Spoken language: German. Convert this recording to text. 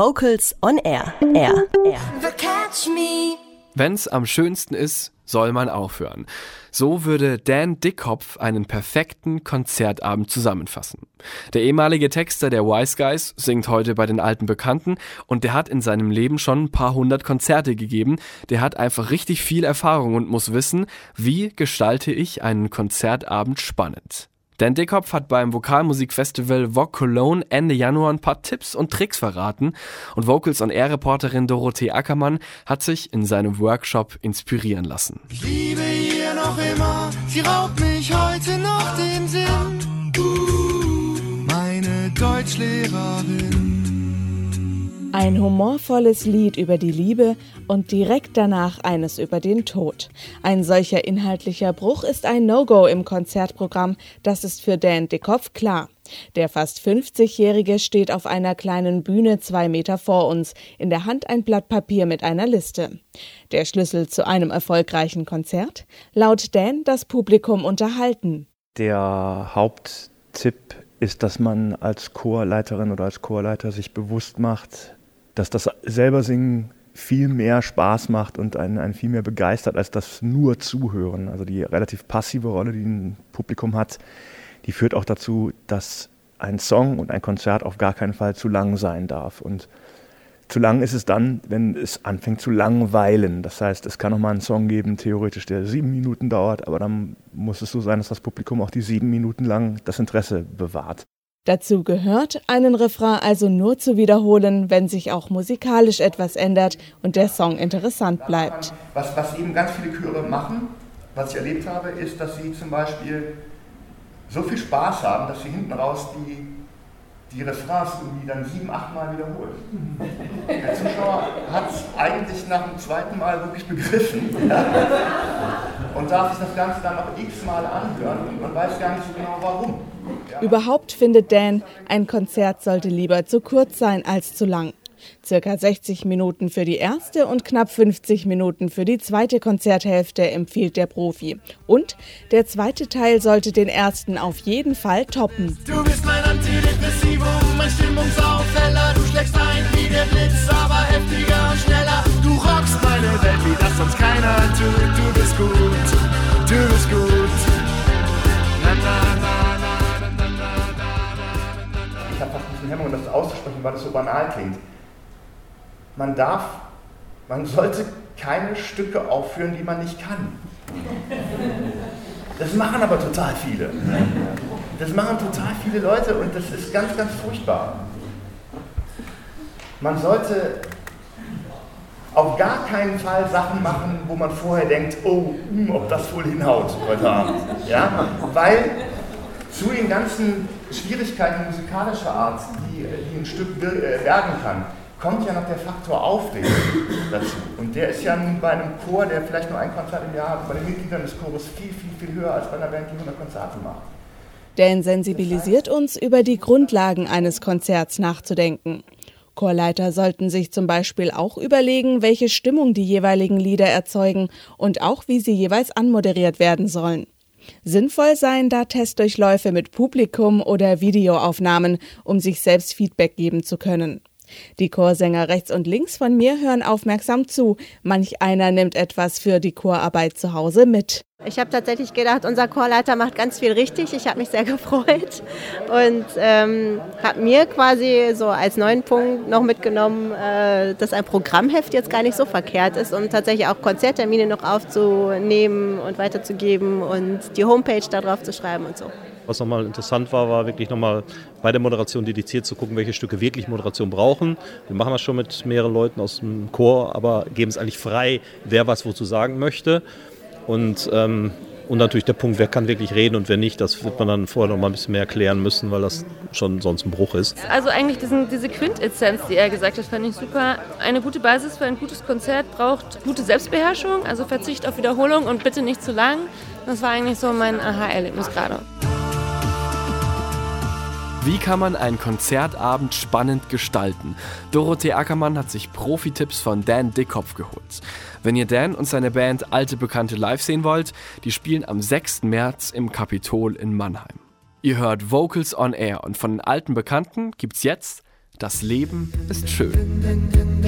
Vocals on Air. Air. Air. Wenn's am schönsten ist, soll man aufhören. So würde Dan Dickkopf einen perfekten Konzertabend zusammenfassen. Der ehemalige Texter der Wise Guys singt heute bei den alten Bekannten und der hat in seinem Leben schon ein paar hundert Konzerte gegeben. Der hat einfach richtig viel Erfahrung und muss wissen, wie gestalte ich einen Konzertabend spannend. Dan Dickkopf hat beim Vokalmusikfestival Vogue Cologne Ende Januar ein paar Tipps und Tricks verraten und Vocals on Air Reporterin Dorothee Ackermann hat sich in seinem Workshop inspirieren lassen. Ich liebe ihr noch immer, sie raubt mich heute noch den Sinn. Uh, meine Deutschlehrerin. Ein humorvolles Lied über die Liebe und direkt danach eines über den Tod. Ein solcher inhaltlicher Bruch ist ein No-Go im Konzertprogramm, das ist für Dan Dekopf klar. Der fast 50-Jährige steht auf einer kleinen Bühne zwei Meter vor uns, in der Hand ein Blatt Papier mit einer Liste. Der Schlüssel zu einem erfolgreichen Konzert? Laut Dan das Publikum unterhalten. Der Haupttipp ist, dass man als Chorleiterin oder als Chorleiter sich bewusst macht, dass das selber Singen viel mehr Spaß macht und einen, einen viel mehr begeistert als das nur Zuhören. Also die relativ passive Rolle, die ein Publikum hat, die führt auch dazu, dass ein Song und ein Konzert auf gar keinen Fall zu lang sein darf. Und zu lang ist es dann, wenn es anfängt zu langweilen. Das heißt, es kann noch mal einen Song geben, theoretisch, der sieben Minuten dauert, aber dann muss es so sein, dass das Publikum auch die sieben Minuten lang das Interesse bewahrt. Dazu gehört, einen Refrain also nur zu wiederholen, wenn sich auch musikalisch etwas ändert und der Song interessant bleibt. Was, was eben ganz viele Chöre machen, was ich erlebt habe, ist, dass sie zum Beispiel so viel Spaß haben, dass sie hinten raus die, die Refrains irgendwie dann sieben, acht Mal wiederholen. Der Zuschauer hat es eigentlich nach dem zweiten Mal wirklich begriffen und darf sich das Ganze dann noch x-mal anhören und man weiß gar nicht so genau warum. Überhaupt findet Dan, ein Konzert sollte lieber zu kurz sein als zu lang. Circa 60 Minuten für die erste und knapp 50 Minuten für die zweite Konzerthälfte empfiehlt der Profi. Und der zweite Teil sollte den ersten auf jeden Fall toppen. Du bist mein Antidepressivum, mein Stimmungsaufheller. Du schlägst ein wie der Blitz, aber heftiger und schneller. Du rockst meine Welt, wie das. Du bist gut, du bist gut. Ich habe fast ein bisschen Hemmung, das auszusprechen, weil das so banal klingt. Man darf, man sollte keine Stücke aufführen, die man nicht kann. Das machen aber total viele. Das machen total viele Leute und das ist ganz, ganz furchtbar. Man sollte auf gar keinen Fall Sachen machen, wo man vorher denkt, oh, hm, ob das wohl hinhaut heute Abend. Ja? Weil zu den ganzen Schwierigkeiten musikalischer Art, die, die ein Stück äh, bergen kann, kommt ja noch der Faktor Aufregung dazu. Und der ist ja nun bei einem Chor, der vielleicht nur ein Konzert im Jahr hat, bei den Mitgliedern des Chores viel, viel, viel höher als bei einer Band, die 100 Konzerte macht. Dan sensibilisiert uns, über die Grundlagen eines Konzerts nachzudenken. Chorleiter sollten sich zum Beispiel auch überlegen, welche Stimmung die jeweiligen Lieder erzeugen und auch wie sie jeweils anmoderiert werden sollen. Sinnvoll seien da Testdurchläufe mit Publikum oder Videoaufnahmen, um sich selbst Feedback geben zu können. Die Chorsänger rechts und links von mir hören aufmerksam zu. Manch einer nimmt etwas für die Chorarbeit zu Hause mit. Ich habe tatsächlich gedacht, unser Chorleiter macht ganz viel richtig. Ich habe mich sehr gefreut und ähm, habe mir quasi so als neuen Punkt noch mitgenommen, äh, dass ein Programmheft jetzt gar nicht so verkehrt ist, um tatsächlich auch Konzerttermine noch aufzunehmen und weiterzugeben und die Homepage da drauf zu schreiben und so. Was nochmal interessant war, war wirklich nochmal bei der Moderation dediziert zu gucken, welche Stücke wirklich Moderation brauchen. Wir machen das schon mit mehreren Leuten aus dem Chor, aber geben es eigentlich frei, wer was wozu sagen möchte. Und, ähm, und natürlich der Punkt, wer kann wirklich reden und wer nicht, das wird man dann vorher noch mal ein bisschen mehr erklären müssen, weil das schon sonst ein Bruch ist. Also eigentlich diesen, diese Quintessenz, die er gesagt hat, fand ich super. Eine gute Basis für ein gutes Konzert braucht gute Selbstbeherrschung, also Verzicht auf Wiederholung und bitte nicht zu lang. Das war eigentlich so mein Aha-Erlebnis gerade. Wie kann man einen Konzertabend spannend gestalten? Dorothee Ackermann hat sich Profi-Tipps von Dan Dickkopf geholt. Wenn ihr Dan und seine Band Alte Bekannte live sehen wollt, die spielen am 6. März im Kapitol in Mannheim. Ihr hört Vocals on Air und von den alten Bekannten gibt's jetzt Das Leben ist schön.